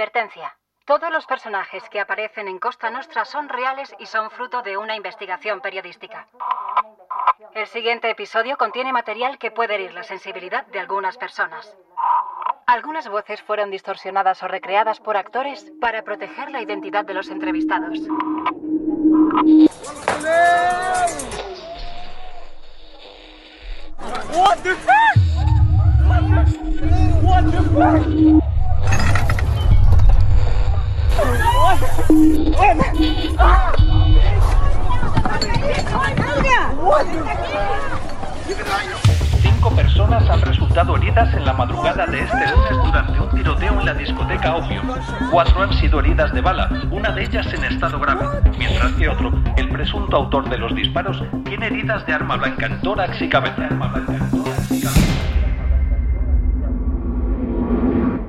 Advertencia. Todos los personajes que aparecen en Costa Nostra son reales y son fruto de una investigación periodística. El siguiente episodio contiene material que puede herir la sensibilidad de algunas personas. Algunas voces fueron distorsionadas o recreadas por actores para proteger la identidad de los entrevistados. Cinco personas han resultado heridas en la madrugada de este lunes durante un tiroteo en la discoteca Opium. Cuatro han sido heridas de bala, una de ellas en estado grave, mientras que otro, el presunto autor de los disparos, tiene heridas de arma blanca en tórax y cabeza.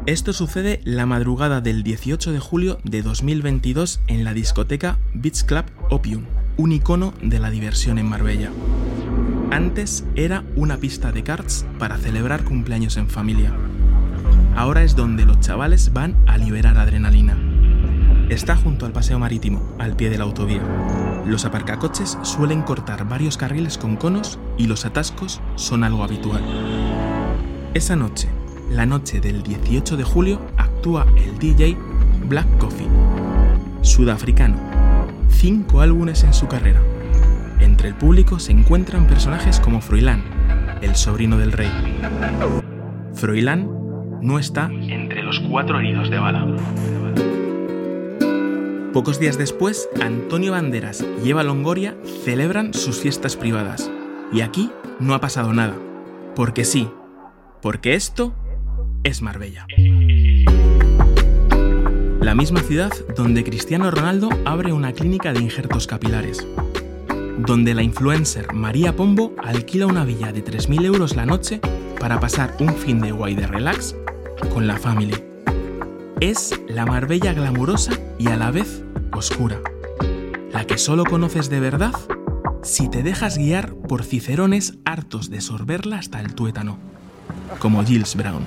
Esto sucede la madrugada del 18 de julio de 2022 en la discoteca Beach Club Opium, un icono de la diversión en Marbella. Antes era una pista de karts para celebrar cumpleaños en familia. Ahora es donde los chavales van a liberar adrenalina. Está junto al paseo marítimo, al pie de la autovía. Los aparcacoches suelen cortar varios carriles con conos y los atascos son algo habitual. Esa noche, la noche del 18 de julio, actúa el DJ Black Coffee, sudafricano. Cinco álbumes en su carrera. Entre el público se encuentran personajes como Froilán, el sobrino del rey. Froilán no está entre los cuatro heridos de bala. Pocos días después, Antonio Banderas y Eva Longoria celebran sus fiestas privadas. Y aquí no ha pasado nada. Porque sí, porque esto es Marbella. La misma ciudad donde Cristiano Ronaldo abre una clínica de injertos capilares. Donde la influencer María Pombo alquila una villa de 3.000 euros la noche para pasar un fin de guay de relax con la familia. Es la Marbella glamurosa y a la vez oscura. La que solo conoces de verdad si te dejas guiar por cicerones hartos de sorberla hasta el tuétano, como Gilles Brown.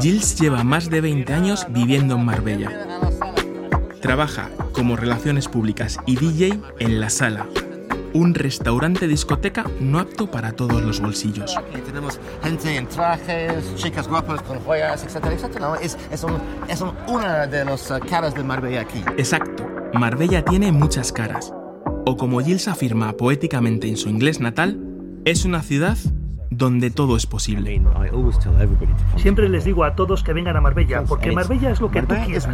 Gilles lleva más de 20 años viviendo en Marbella. Trabaja como relaciones públicas y DJ en La Sala, un restaurante discoteca no apto para todos los bolsillos. Aquí tenemos gente en trajes, chicas guapas con joyas, etcétera, etcétera. Es, es, un- es un- una de las eh, caras de Marbella aquí. Exacto, Marbella tiene muchas caras. O como Gilles afirma poéticamente en su inglés natal, es una ciudad donde todo es posible. Siempre les digo a todos que vengan a Marbella, porque Marbella es lo que tú quieras.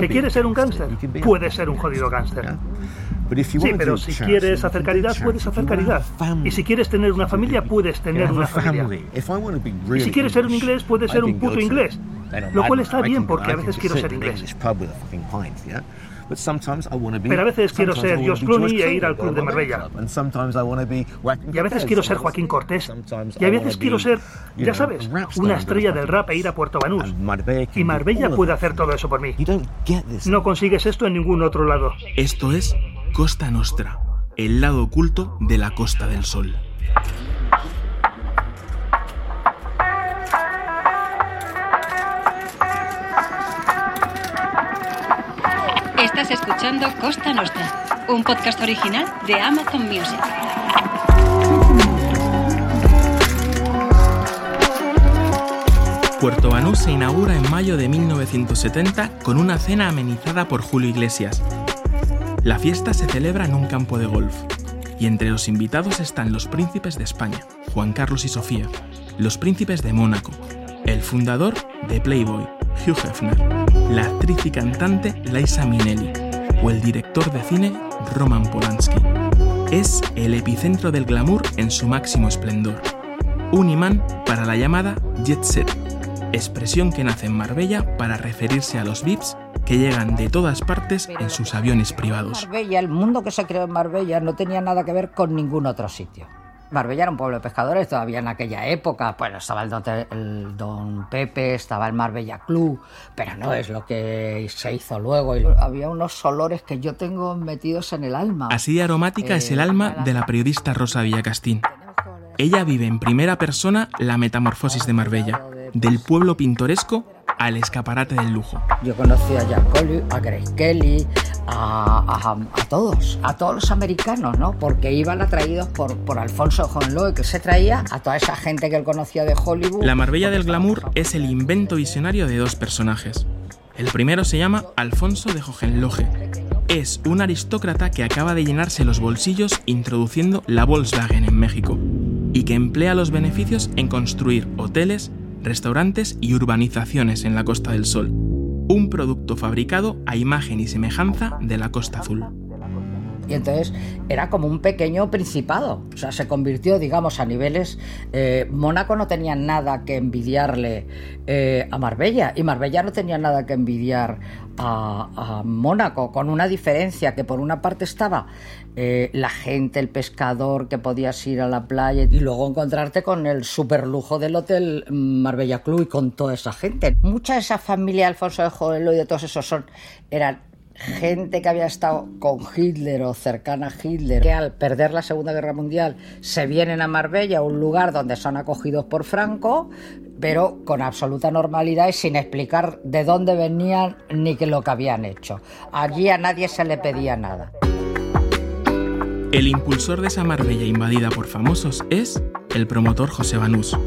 ¿Que be quieres ser un gángster? Puedes ser un jodido gángster. Yeah. But if you Sí, pero si quieres hacer caridad, puedes hacer caridad. have a family, Y si quieres tener una familia, puedes tener una familia. Y si quieres ser un inglés, puedes ser un puto inglés. Lo cual está bien, can- porque a veces quiero ser inglés. Pero a veces quiero ser George Clooney e ir al club de Marbella. Y a veces quiero ser Joaquín Cortés. Y a veces quiero ser, ya sabes, una estrella del rap e ir a Puerto Banús. Y Marbella puede hacer todo eso por mí. You don't get this. No consigues esto en ningún otro lado. Esto es Costa Nostra, el lado oculto de la Costa del Sol. Escuchando Costa Nostra, un podcast original de Amazon Music. Puerto Banús se inaugura en mayo de 1970 con una cena amenizada por Julio Iglesias. La fiesta se celebra en un campo de golf y entre los invitados están los príncipes de España, Juan Carlos y Sofía, los príncipes de Mónaco, el fundador de Playboy, Hugh Hefner, la actriz y cantante Liza Minnelli o el director de cine Roman Polanski. Es el epicentro del glamour en su máximo esplendor. Un imán para la llamada jet set, expresión que nace en Marbella para referirse a los VIPs que llegan de todas partes en sus aviones privados. Marbella, el mundo que se creó en Marbella no tenía nada que ver con ningún otro sitio. Marbella era un pueblo de pescadores todavía en aquella época. Bueno, estaba el don, el don Pepe, estaba el Marbella Club, pero no es lo que se hizo luego. Y había unos olores que yo tengo metidos en el alma. Así de aromática es el alma de la periodista Rosa Villacastín. Ella vive en primera persona la metamorfosis de Marbella, del pueblo pintoresco al escaparate del lujo. Yo conocí a Jack Collier, a Grace Kelly, a, a- a todos, a todos los americanos, ¿no? Porque iban atraídos por, por Alfonso Honloy, que se traía a toda esa gente que él conocía de Hollywood. La Marbella del glamour es el invento visionario de dos personajes. El primero se llama Alfonso de Hohenlohe. Es un aristócrata que acaba de llenarse los bolsillos introduciendo la Volkswagen en México y que emplea los beneficios en construir hoteles, restaurantes y urbanizaciones en la Costa del Sol. Un producto fabricado a imagen y semejanza de la Costa Azul. Y entonces era como un pequeño principado. O sea, se convirtió, digamos, a niveles. eh, Mónaco no tenía nada que envidiarle eh, a Marbella. Y Marbella no tenía nada que envidiar a, Mónaco. Con una diferencia que por una parte estaba eh, la gente, el pescador, que podías ir a la playa y luego encontrarte con el superlujo del hotel Marbella Club y con toda esa gente. Mucha de esa familia, Alfonso de Joelo y de todos esos son, eran gente que había estado con Hitler o cercana a Hitler, que al perder la Segunda Guerra Mundial se vienen a Marbella, un lugar donde son acogidos por Franco, pero con absoluta normalidad y sin explicar de dónde venían ni qué lo que habían hecho. Allí a nadie se le pedía nada. El impulsor de esa Marbella invadida por famosos es el promotor José Banús.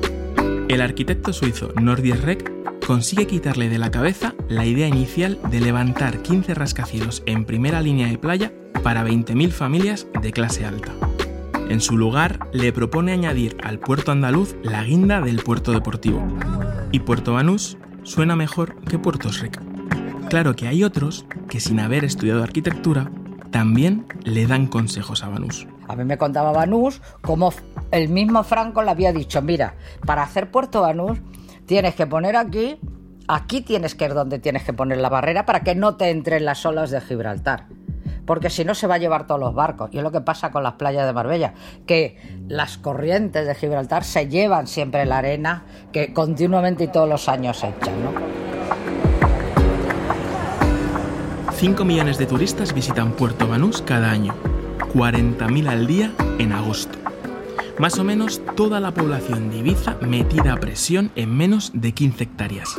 El arquitecto suizo Nordier Reck consigue quitarle de la cabeza la idea inicial de levantar 15 rascacielos en primera línea de playa para 20.000 familias de clase alta. En su lugar, le propone añadir al puerto andaluz la guinda del puerto deportivo. Y Puerto Banús suena mejor que Puerto Rico. Claro que hay otros que sin haber estudiado arquitectura también le dan consejos a Banús. A mí me contaba Banús cómo el mismo Franco le había dicho, mira, para hacer Puerto Banús tienes que poner aquí, aquí tienes que ir donde tienes que poner la barrera para que no te entren las olas de Gibraltar. Porque si no se va a llevar todos los barcos. Y es lo que pasa con las playas de Marbella, que las corrientes de Gibraltar se llevan siempre la arena que continuamente y todos los años echan, ¿no? 5 millones de turistas visitan Puerto Banús cada año, 40.000 al día en agosto. Más o menos toda la población de Ibiza metida a presión en menos de 15 hectáreas.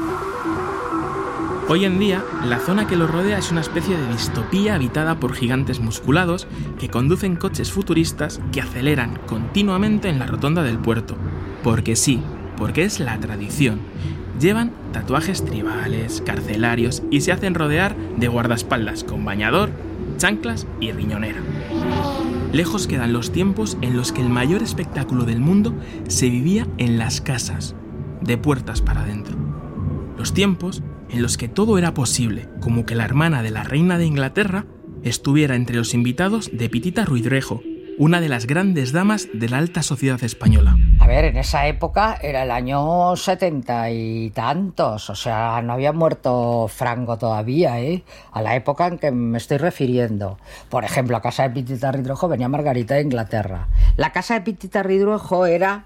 Hoy en día, la zona que lo rodea es una especie de distopía habitada por gigantes musculados que conducen coches futuristas que aceleran continuamente en la rotonda del puerto. Porque sí, porque es la tradición. Llevan tatuajes tribales, carcelarios y se hacen rodear de guardaespaldas con bañador, chanclas y riñonera. Lejos quedan los tiempos en los que el mayor espectáculo del mundo se vivía en las casas, de puertas para adentro. Los tiempos en los que todo era posible, como que la hermana de la reina de Inglaterra estuviera entre los invitados de Pitita Ruidrejo, una de las grandes damas de la alta sociedad española. A ver, en esa época era el año setenta y tantos, o sea, no había muerto Franco todavía, ¿eh? A la época en que me estoy refiriendo. Por ejemplo, a casa de Pitita Ridruejo venía Margarita de Inglaterra. La casa de Pitita Ridruejo era...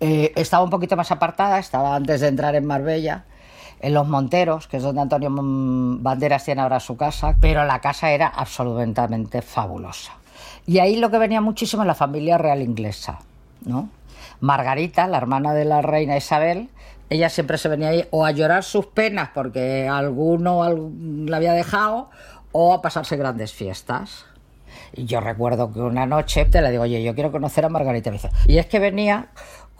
eh, estaba un poquito más apartada, estaba antes de entrar en Marbella, en Los Monteros, que es donde Antonio Banderas tiene ahora su casa, pero la casa era absolutamente fabulosa. Y ahí lo que venía muchísimo es la familia real inglesa, ¿no? Margarita, la hermana de la reina Isabel, ella siempre se venía ahí o a llorar sus penas porque alguno al- la había dejado o a pasarse grandes fiestas. Y yo recuerdo que una noche te le digo, oye, yo quiero conocer a Margarita. Y es que venía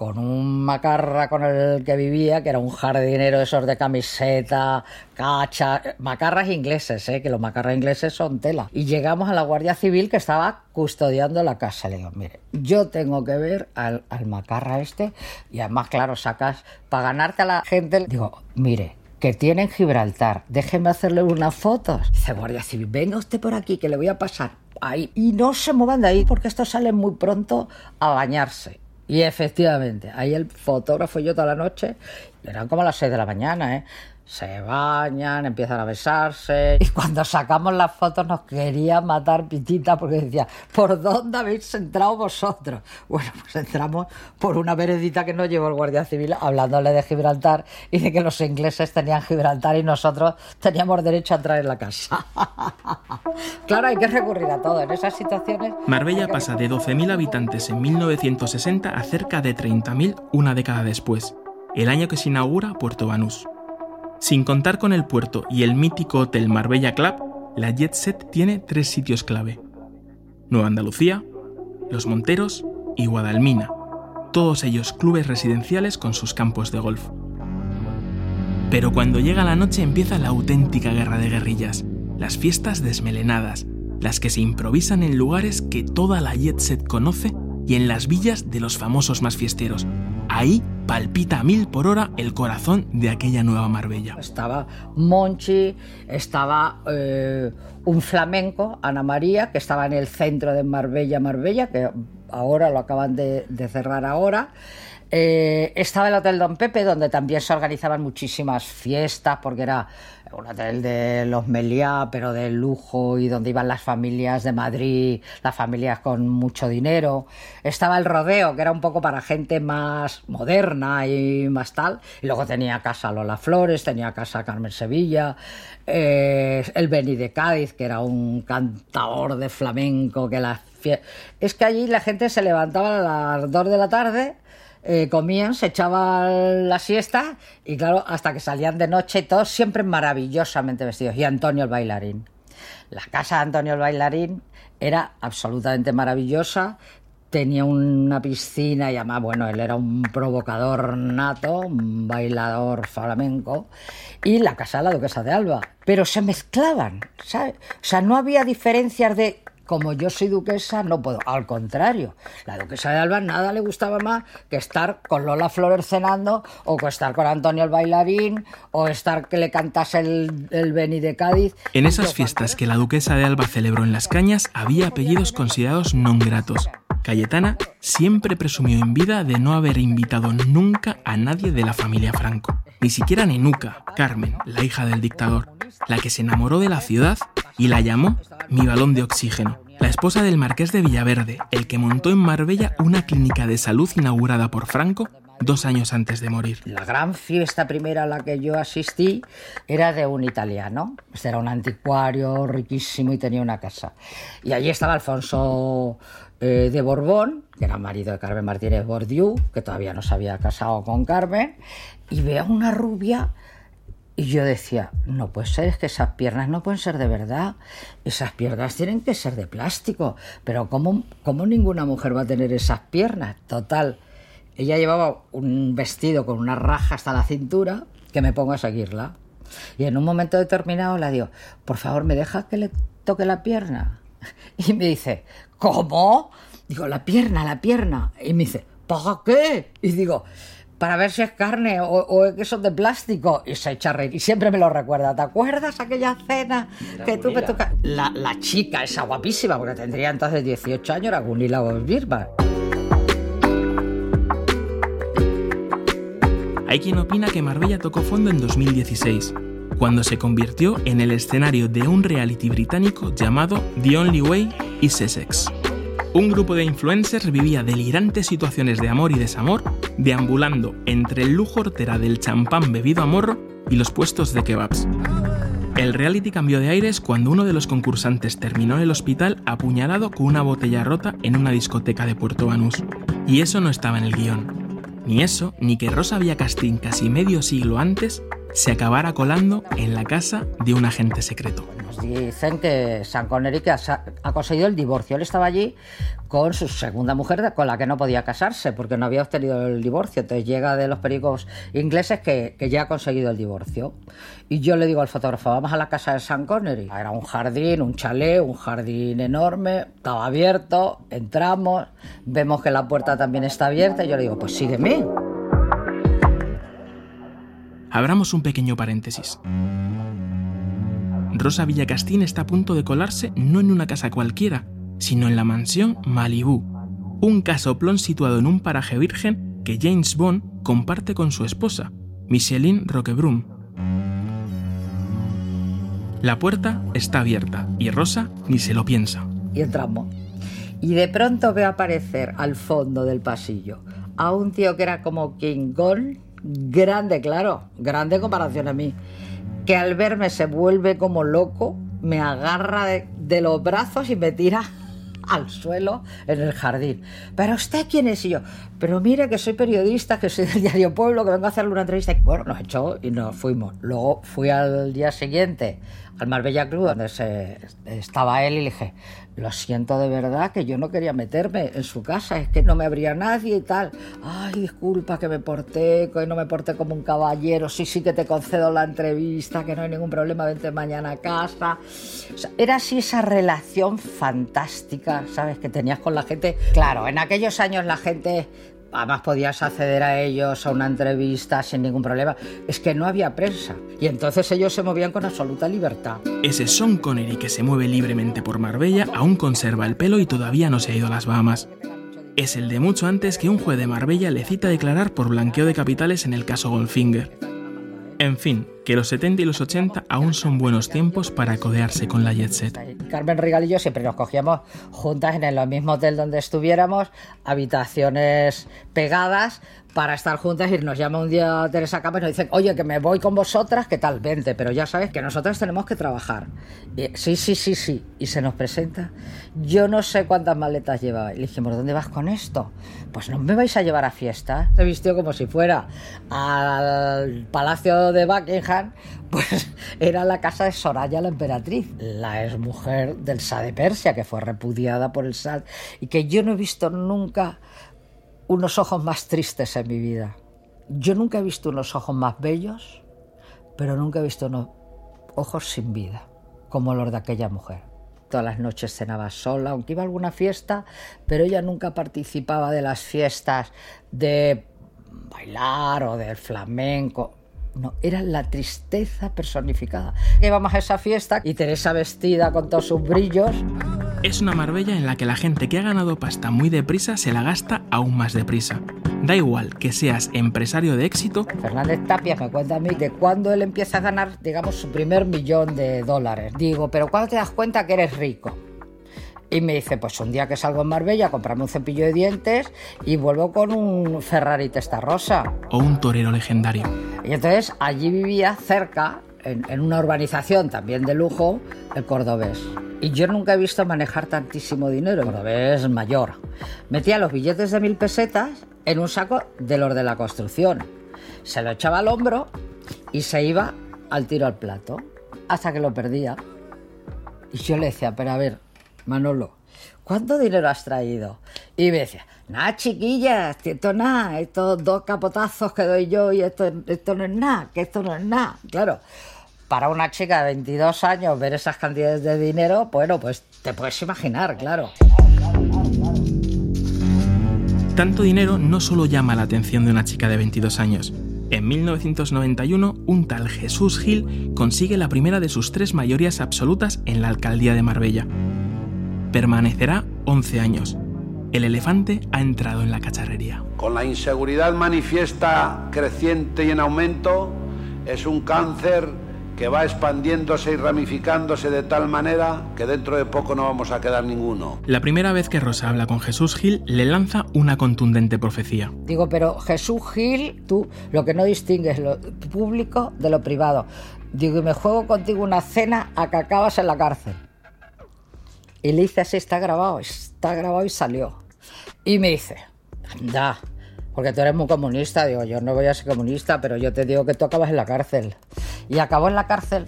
con un macarra con el que vivía, que era un jardinero de esos de camiseta, cacha, macarras ingleses, ¿eh? que los macarras ingleses son tela. Y llegamos a la Guardia Civil que estaba custodiando la casa. Le digo, mire, yo tengo que ver al, macarra este y además, claro, sacas para ganarte a la gente. Digo, mire, que tiene en Gibraltar, déjeme hacerle unas fotos. Dice Guardia Civil, venga usted por aquí que le voy a pasar ahí. Y no se muevan de ahí porque estos salen muy pronto a bañarse. Y efectivamente, ahí el fotógrafo y yo toda la noche, eran como las 6 de la mañana, ¿eh? Se bañan, empiezan a besarse. Y cuando sacamos las fotos nos quería matar Pitita porque decía, ¿por dónde habéis entrado vosotros? Bueno, pues entramos por una veredita que nos llevó el Guardia Civil hablándole de Gibraltar y de que los ingleses tenían Gibraltar y nosotros teníamos derecho a entrar en la casa. Claro, hay que recurrir a todo en esas situaciones. Marbella pasa de 12.000 habitantes en 1960 a cerca de 30.000 una década después, el año que se inaugura Puerto Banús. Sin contar con el puerto y el mítico hotel Marbella Club, la Jet Set tiene tres sitios clave. Nueva Andalucía, Los Monteros y Guadalmina, todos ellos clubes residenciales con sus campos de golf. Pero cuando llega la noche empieza la auténtica guerra de guerrillas, las fiestas desmelenadas, las que se improvisan en lugares que toda la jet set conoce y en las villas de los famosos más fiesteros. Ahí palpita a mil por hora el corazón de aquella nueva Marbella. Estaba Monchi, estaba eh, un flamenco, Ana María, que estaba en el centro de Marbella, Marbella, que ahora lo acaban de, cerrar ahora. Eh, estaba el Hotel Don Pepe, donde también se organizaban muchísimas fiestas, porque era un hotel de los Meliá, pero de lujo, y donde iban las familias de Madrid, las familias con mucho dinero. Estaba el Rodeo, que era un poco para gente más moderna y más tal. Y luego tenía casa Lola Flores, tenía casa Carmen Sevilla, eh, el Beni de Cádiz, que era un cantador de flamenco, que las Es que allí la gente se levantaba a las 2 de la tarde eh, comían, se echaban la siesta y claro, hasta que salían de noche todos siempre maravillosamente vestidos. Y Antonio el bailarín. La casa de Antonio el bailarín era absolutamente maravillosa. Tenía una piscina y además, bueno, él era un provocador nato, un bailador flamenco, y la casa de la duquesa de Alba. Pero se mezclaban, ¿sabes? O sea, no había diferencias de como yo soy duquesa, no puedo. Al contrario, la duquesa de Alba nada le gustaba más que estar con Lola Flores cenando, o que estar con Antonio el bailarín, o estar que le cantase el, Beni de Cádiz. En esas fiestas que la duquesa de Alba celebró en las cañas, había apellidos considerados non gratos. Cayetana siempre presumió en vida de no haber invitado nunca a nadie de la familia Franco, ni siquiera Nenuca, Carmen, la hija del dictador, la que se enamoró de la ciudad y la llamó mi balón de oxígeno, la esposa del marqués de Villaverde, el que montó en Marbella una clínica de salud inaugurada por Franco dos años antes de morir. La gran fiesta primera a la que yo asistí era de un italiano. Este era un anticuario riquísimo y tenía una casa. Y allí estaba Alfonso eh, de Borbón, que era marido de Carmen Martínez Bordiú, que todavía no se había casado con Carmen, y veo una rubia y yo decía, no puede ser, es que esas piernas no pueden ser de verdad, esas piernas tienen que ser de plástico, pero ¿cómo, cómo ninguna mujer va a tener esas piernas? Total, ella llevaba un vestido con una raja hasta la cintura que me pongo a seguirla. Y en un momento determinado la digo, por favor, ¿me deja que le toque la pierna? Y me dice, ¿cómo? Digo, la pierna, la pierna. Y me dice, ¿para qué? Y digo, para ver si es carne o, o es que son de plástico. Y se echa a reír. Y siempre me lo recuerda. ¿Te acuerdas aquella cena que tú me tocas? La, la chica, esa guapísima, porque tendría entonces 18 años, era Gunilla Birba. Hay quien opina que Marbella tocó fondo en 2016, cuando se convirtió en el escenario de un reality británico llamado The Only Way is Essex. Un grupo de influencers vivía delirantes situaciones de amor y desamor, deambulando entre el lujo hortera del champán bebido a morro y los puestos de kebabs. El reality cambió de aires cuando uno de los concursantes terminó en el hospital apuñalado con una botella rota en una discoteca de Puerto Banús. Y eso no estaba en el guion. Ni eso, ni que Rosa Villacastín casi medio siglo antes se acabara colando en la casa de un agente secreto. Nos dicen que Sean Connery que ha, conseguido el divorcio. Él estaba allí con su segunda mujer con la que no podía casarse porque no había obtenido el divorcio. Entonces llega de los pericos ingleses que, que, ya ha conseguido el divorcio. Y yo le digo al fotógrafo, vamos a la casa de Sean Connery. Era un jardín, un chalet, un jardín enorme, estaba abierto, entramos, vemos que la puerta también está abierta y yo le digo, pues sígueme. Abramos un pequeño paréntesis. Rosa Villacastín está a punto de colarse no en una casa cualquiera, sino en la mansión Malibu, un casoplón situado en un paraje virgen que James Bond comparte con su esposa, Micheline Roquebrune. La puerta está abierta y Rosa ni se lo piensa. Y entramos. Y de pronto veo aparecer al fondo del pasillo a un tío que era como King Kong, grande, claro, grande comparación a mí, que al verme se vuelve como loco me agarra de, los brazos y me tira al suelo en el jardín. ¿Pero usted quién es? Y yo, pero mire que soy periodista, que soy del diario Pueblo, que vengo a hacerle una entrevista. Y bueno, nos echó y nos fuimos. Luego fui al día siguiente al Marbella Club, donde se, estaba él, y le dije, lo siento de verdad que yo no quería meterme en su casa, es que no me abría nadie y tal. Ay, disculpa que me porté, que no me porté como un caballero, sí, sí que te concedo la entrevista, que no hay ningún problema, vente mañana a casa. Era así esa relación fantástica, ¿sabes? Que tenías con la gente. Claro, en aquellos años la gente además podías acceder a ellos a una entrevista sin ningún problema. Es que no había prensa. Y entonces ellos se movían con absoluta libertad. Ese Sean Connery que se mueve libremente por Marbella aún conserva el pelo y todavía no se ha ido a las Bahamas. Es el de mucho antes que un juez de Marbella le cita a declarar por blanqueo de capitales en el caso Goldfinger. En fin, que los 70 y los 80 aún son buenos tiempos para codearse con la jet set. Carmen Regal y yo siempre nos cogíamos juntas en el mismo hotel donde estuviéramos, habitaciones pegadas, para estar juntas y nos llama un día Teresa Capa y nos dice, oye, que me voy con vosotras, ¿qué tal? Vente, pero ya sabes que nosotros tenemos que trabajar. Sí, sí, sí, sí. Y se nos presenta. Yo no sé cuántas maletas llevaba. Y le dijimos, ¿dónde vas con esto? Pues no me vais a llevar a fiesta. Se vistió como si fuera al Palacio de Buckingham, pues era la casa de Soraya la emperatriz, la exmujer del Shah de Persia, que fue repudiada por el Shah y que yo no he visto nunca unos ojos más tristes en mi vida. Yo nunca he visto unos ojos más bellos, pero nunca he visto unos ojos sin vida, como los de aquella mujer. Todas las noches cenaba sola, aunque iba a alguna fiesta, pero ella nunca participaba de las fiestas de bailar o del flamenco. No, era la tristeza personificada. Íbamos a esa fiesta y Teresa vestida con todos sus brillos. Es una Marbella en la que la gente que ha ganado pasta muy deprisa se la gasta aún más deprisa. Da igual que seas empresario de éxito. Fernández Tapia me cuenta a mí de cuándo él empieza a ganar, digamos, su primer millón de dólares. Digo, pero ¿cuándo te das cuenta que eres rico? Y me dice, pues un día que salgo en Marbella, comprarme un cepillo de dientes y vuelvo con un Ferrari testa rosa. O un torero legendario. Y entonces allí vivía cerca, en, en, una urbanización también de lujo, el cordobés. Y yo nunca he visto manejar tantísimo dinero, el cordobés mayor. Metía los billetes de mil pesetas en un saco de los de la construcción. Se lo echaba al hombro y se iba al tiro al plato, hasta que lo perdía. Y yo le decía, pero a ver, Manolo, ¿cuánto dinero has traído? Y me decía, nada, chiquillas, esto nada, estos dos capotazos que doy yo y esto, esto no es nada, que esto no es nada. Claro, para una chica de 22 años ver esas cantidades de dinero, bueno, pues te puedes imaginar, claro. Tanto dinero no solo llama la atención de una chica de 22 años. En 1991, un tal Jesús Gil consigue la primera de sus tres mayorías absolutas en la alcaldía de Marbella. Permanecerá 11 años. El elefante ha entrado en la cacharrería. Con la inseguridad manifiesta, creciente y en aumento, es un cáncer que va expandiéndose y ramificándose de tal manera que dentro de poco no vamos a quedar ninguno. La primera vez que Rosa habla con Jesús Gil, le lanza una contundente profecía. Digo, pero Jesús Gil, tú lo que no distingues lo público de lo privado. Digo, y me juego contigo una cena a que acabas en la cárcel. Y le dice así, está grabado, está grabado y salió. Y me dice, anda, porque tú eres muy comunista. Digo, yo no voy a ser comunista, pero yo te digo que tú acabas en la cárcel. Y acabó en la cárcel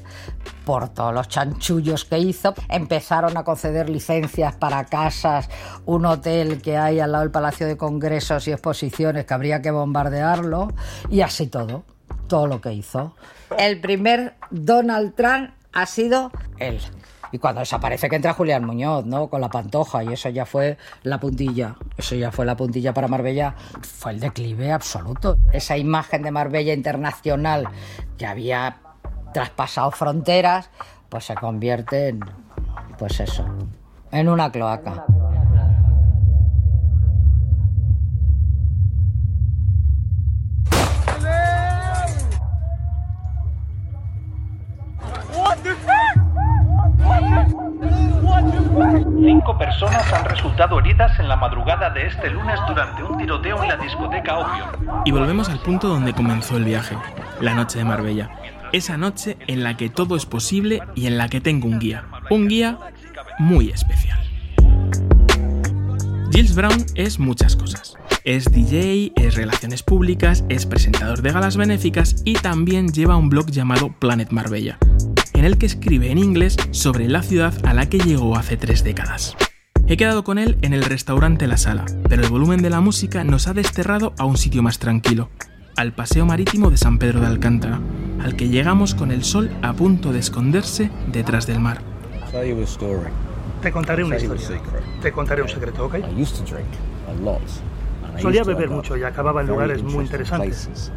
por todos los chanchullos que hizo. Empezaron a conceder licencias para casas, un hotel que hay al lado del Palacio de Congresos y Exposiciones que habría que bombardearlo. Y así todo, todo lo que hizo. El primer Donald Trump ha sido él. Y cuando desaparece que entra Julián Muñoz, ¿no? Con la pantoja, y eso ya fue la puntilla. Eso ya fue la puntilla para Marbella. Fue el declive absoluto. Esa imagen de Marbella internacional que había traspasado fronteras, pues se convierte en, pues eso, en una cloaca. Cinco personas han resultado heridas en la madrugada de este lunes durante un tiroteo en la discoteca Opium. Y volvemos al punto donde comenzó el viaje, la noche de Marbella. Esa noche en la que todo es posible y en la que tengo un guía. Un guía muy especial. Gilles Brown es muchas cosas. Es DJ, es relaciones públicas, es presentador de galas benéficas y también lleva un blog llamado Planet Marbella, en el que escribe en inglés sobre la ciudad a la que llegó hace tres décadas. He quedado con él en el restaurante La Sala, pero el volumen de la música nos ha desterrado a un sitio más tranquilo, al paseo marítimo de San Pedro de Alcántara, al que llegamos con el sol a punto de esconderse detrás del mar. Te contaré una historia. Te contaré un secreto, ¿ok? Solía beber mucho y acababa en lugares muy interesantes.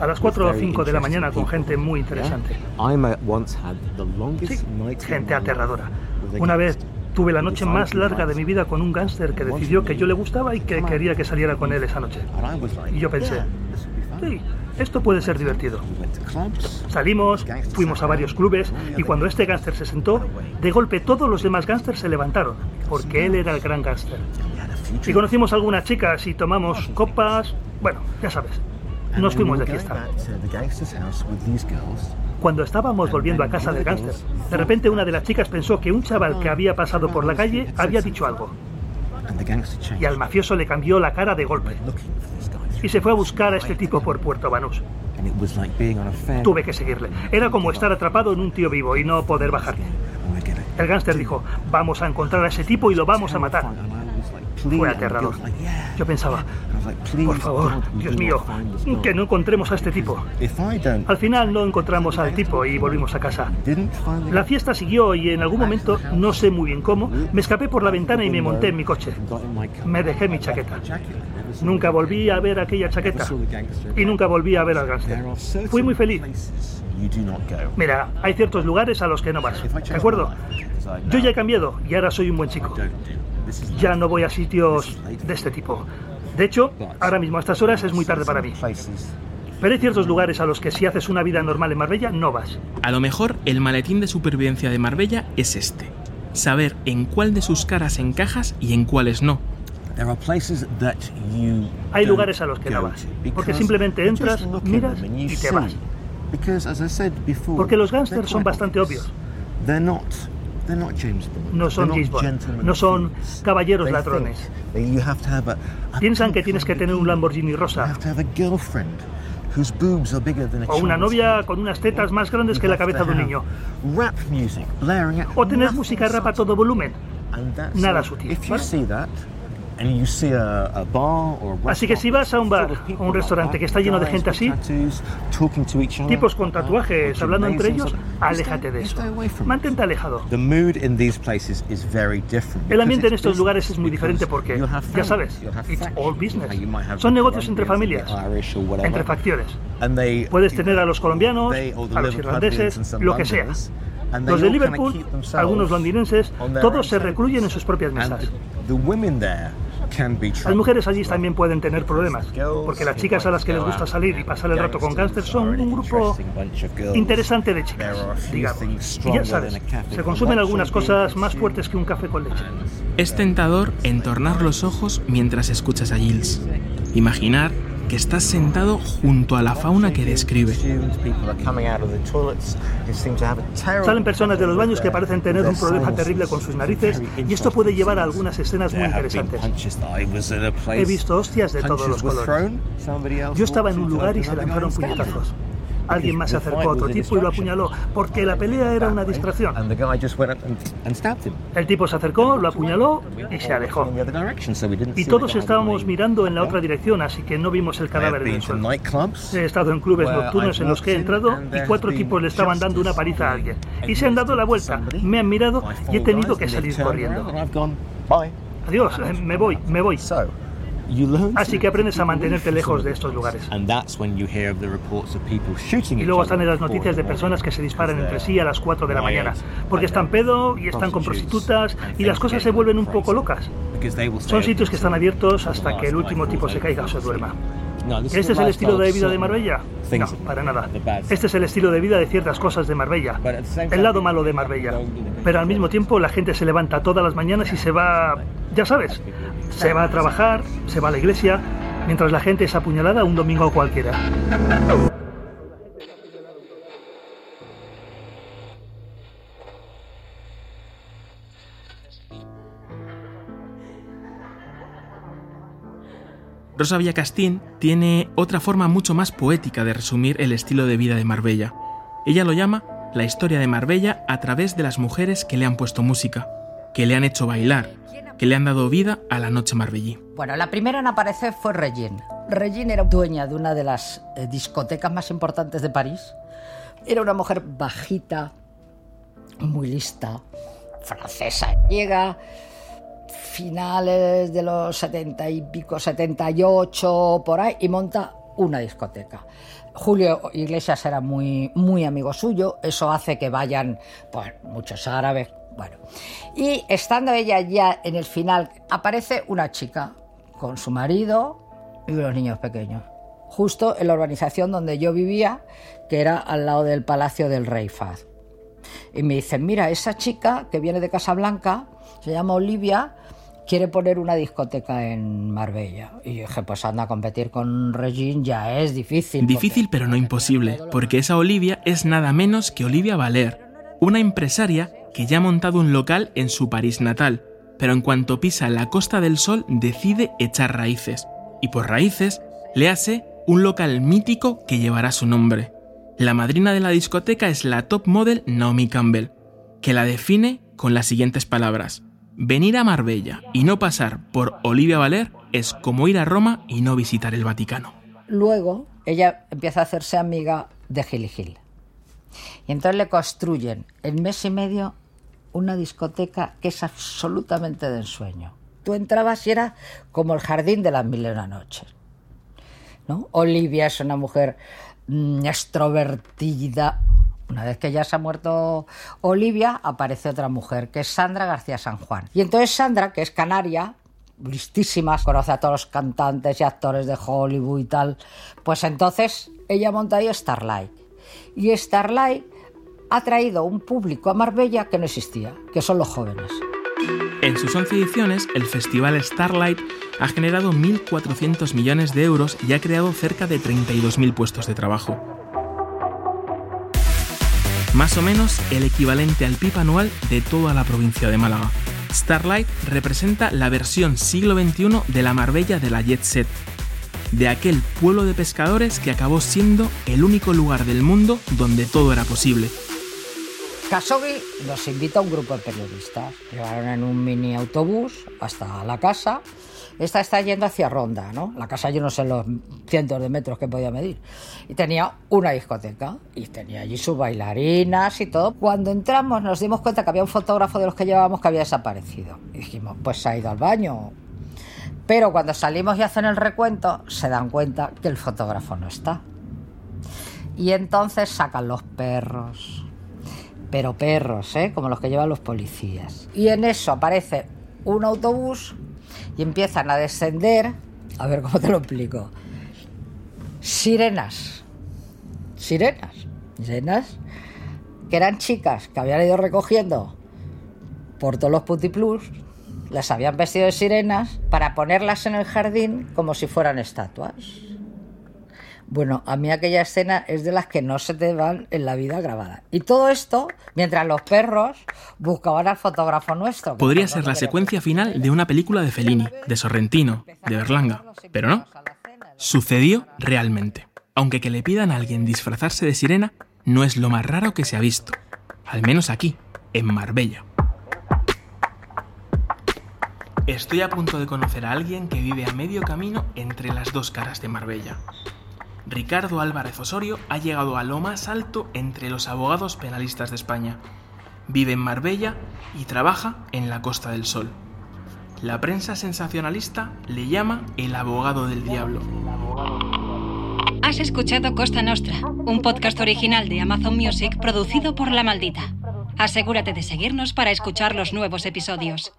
A las 4 o 5 de la mañana con gente muy interesante. Sí, gente aterradora. Una vez tuve la noche más larga de mi vida con un gángster que decidió que yo le gustaba y que quería que saliera con él esa noche. Y yo pensé, sí, esto puede ser divertido. Salimos, fuimos a varios clubes y cuando este gángster se sentó, de golpe todos los demás gángsters se levantaron, porque él era el gran gángster. Y conocimos a algunas chicas y tomamos copas, bueno, ya sabes, nos fuimos de fiesta. Cuando estábamos volviendo a casa del gángster, de repente una de las chicas pensó que un chaval que había pasado por la calle había dicho algo. Y al mafioso le cambió la cara de golpe. Y se fue a buscar a este tipo por Puerto Banús. Tuve que seguirle. Era como estar atrapado en un tío vivo y no poder bajarle. El gángster dijo, vamos a encontrar a ese tipo y lo vamos a matar. Fue aterrador. Yo pensaba, por favor, Dios mío, que no encontremos a este tipo. Al final no encontramos al tipo y volvimos a casa. La fiesta siguió y en algún momento, no sé muy bien cómo, me escapé por la ventana y me monté en mi coche. Me dejé mi chaqueta. Nunca volví a ver aquella chaqueta y nunca volví a ver al gángster. Fui muy feliz. Mira, hay ciertos lugares a los que no vas, ¿de acuerdo? Yo ya he cambiado y ahora soy un buen chico. Ya no voy a sitios de este tipo. De hecho, ahora mismo a estas horas es muy tarde para mí. Pero hay ciertos lugares a los que si haces una vida normal en Marbella no vas. A lo mejor el maletín de supervivencia de Marbella es este. Saber en cuál de sus caras encajas y en cuáles no. Hay lugares a los que no vas, porque simplemente entras, miras y te vas. Porque los gángsters son bastante obvios. No son James Bond, no son caballeros ladrones. Piensan que tienes que tener un Lamborghini rosa. O una novia con unas tetas más grandes que la cabeza de un niño. O tener música rap a todo volumen. Nada sutil. Así que si vas a un bar o un restaurante que está lleno de gente así, tipos con tatuajes hablando entre ellos, aléjate de eso. Mantente alejado. El ambiente en estos lugares es muy diferente porque, ya sabes, it's all business. Son negocios entre familias, entre facciones. Puedes tener a los colombianos, a los irlandeses, lo que sea. Los de Liverpool, algunos londinenses, todos se recluyen en sus propias mesas. Las mujeres allí también pueden tener problemas, porque las chicas a las que les gusta salir y pasar el rato con gángster son un grupo interesante de chicas, digamos. Y ya sabes, se consumen algunas cosas más fuertes que un café con leche. Es tentador entornar los ojos mientras escuchas a Giles. Imaginar que estás sentado junto a la fauna que describe. Salen personas de los baños que parecen tener un problema terrible con sus narices y esto puede llevar a algunas escenas muy interesantes. He visto hostias de todos los colores. Yo estaba en un lugar y se lanzaron puñetazos. Alguien más se acercó a otro tipo y lo apuñaló, porque la pelea era una distracción. El tipo se acercó, lo apuñaló y se alejó. Y todos estábamos mirando en la otra dirección, así que no vimos el cadáver en el suelo. He estado en clubes nocturnos en los que he entrado y cuatro tipos le estaban dando una paliza a alguien. Y se han dado la vuelta, me han mirado y he tenido que salir corriendo. Adiós, me voy, me voy. Así que aprendes a mantenerte lejos de estos lugares. Y luego están las noticias de personas que se disparan entre sí a las 4 de la mañana, porque están pedo y están con prostitutas y las cosas se vuelven un poco locas. Son sitios que están abiertos hasta que el último tipo se caiga o se duerma. ¿Este es el estilo de vida de Marbella? No, para nada. Este es el estilo de vida de ciertas cosas de Marbella. El lado malo de Marbella. Pero al mismo tiempo la gente se levanta todas las mañanas y se va, ya sabes, se va a trabajar, se va a la iglesia, mientras la gente es apuñalada un domingo cualquiera. Rosa Villacastín tiene otra forma mucho más poética de resumir el estilo de vida de Marbella. Ella lo llama la historia de Marbella a través de las mujeres que le han puesto música, que le han hecho bailar, que le han dado vida a la noche marbellí. Bueno, la primera en aparecer fue Regine. Regine era dueña de una de las eh, discotecas más importantes de París. Era una mujer bajita, muy lista, francesa. Llega finales de los 70 y pico, 78, por ahí, y monta una discoteca. Julio Iglesias era muy, muy amigo suyo, eso hace que vayan pues, muchos árabes. Bueno, y estando ella ya en el final, aparece una chica con su marido y unos niños pequeños, justo en la urbanización donde yo vivía, que era al lado del Palacio del Rey Faz. Y me dicen, mira, esa chica que viene de Casablanca, se llama Olivia, quiere poner una discoteca en Marbella. Y yo dije, pues anda a competir con Regine ya es difícil. Difícil pero no imposible, porque esa Olivia es nada menos que Olivia Valer, una empresaria que ya ha montado un local en su París natal, pero en cuanto pisa la Costa del Sol decide echar raíces. Y por raíces le hace un local mítico que llevará su nombre. La madrina de la discoteca es la top model Naomi Campbell, que la define con las siguientes palabras. Venir a Marbella y no pasar por Olivia Valer es como ir a Roma y no visitar el Vaticano. Luego ella empieza a hacerse amiga de Gil y Gil. Y entonces le construyen en mes y medio una discoteca que es absolutamente de ensueño. Tú entrabas y era como el jardín de las mil y una noches. ¿no? Olivia es una mujer mm, extrovertida, una vez que ya se ha muerto Olivia, aparece otra mujer, que es Sandra García San Juan. Y entonces Sandra, que es canaria, listísima, conoce a todos los cantantes y actores de Hollywood y tal, pues entonces ella monta ahí Starlight. Y Starlight ha traído un público a Marbella que no existía, que son los jóvenes. En sus 11 ediciones, el festival Starlight ha generado 1.400 millones de euros y ha creado cerca de 32.000 puestos de trabajo más o menos el equivalente al PIB anual de toda la provincia de Málaga. Starlight representa la versión siglo XXI de la Marbella de la Jet Set, de aquel pueblo de pescadores que acabó siendo el único lugar del mundo donde todo era posible. Khashoggi nos invita a un grupo de periodistas. Llegaron en un mini autobús hasta la casa esta está yendo hacia Ronda, ¿no? La casa yo no sé los cientos de metros que podía medir. Y tenía una discoteca y tenía allí sus bailarinas y todo. Cuando entramos nos dimos cuenta que había un fotógrafo de los que llevábamos que había desaparecido. Y dijimos, pues se ha ido al baño. Pero cuando salimos y hacen el recuento, se dan cuenta que el fotógrafo no está. Y entonces sacan los perros. Pero perros, ¿eh? Como los que llevan los policías. Y en eso aparece un autobús y empiezan a descender, a ver cómo te lo explico, sirenas, sirenas, sirenas, que eran chicas que habían ido recogiendo por todos los putiplus, las habían vestido de sirenas para ponerlas en el jardín como si fueran estatuas. Bueno, a mí aquella escena es de las que no se te van en la vida grabada. Y todo esto mientras los perros buscaban al fotógrafo nuestro. Podría ser la secuencia final de una película de Fellini, de Sorrentino, de Berlanga, pero no. Sucedió realmente. Aunque que le pidan a alguien disfrazarse de sirena no es lo más raro que se ha visto. Al menos aquí, en Marbella. Estoy a punto de conocer a alguien que vive a medio camino entre las dos caras de Marbella. Ricardo Álvarez Osorio ha llegado a lo más alto entre los abogados penalistas de España. Vive en Marbella y trabaja en la Costa del Sol. La prensa sensacionalista le llama el abogado del diablo. Has escuchado Costa Nostra, un podcast original de Amazon Music producido por La Maldita. Asegúrate de seguirnos para escuchar los nuevos episodios.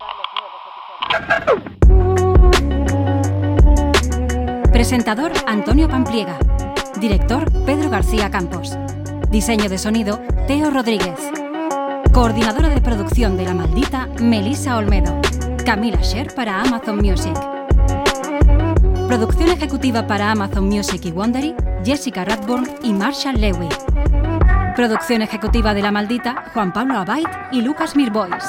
Presentador Antonio Pampliega. Director Pedro García Campos. Diseño de sonido Teo Rodríguez. Coordinadora de producción de La Maldita Melissa Olmedo. Camila Sher para Amazon Music. Producción ejecutiva para Amazon Music y Wondery Jessica Radburn y Marshall Lewy. Producción ejecutiva de La Maldita Juan Pablo Abait y Lucas Mirbois.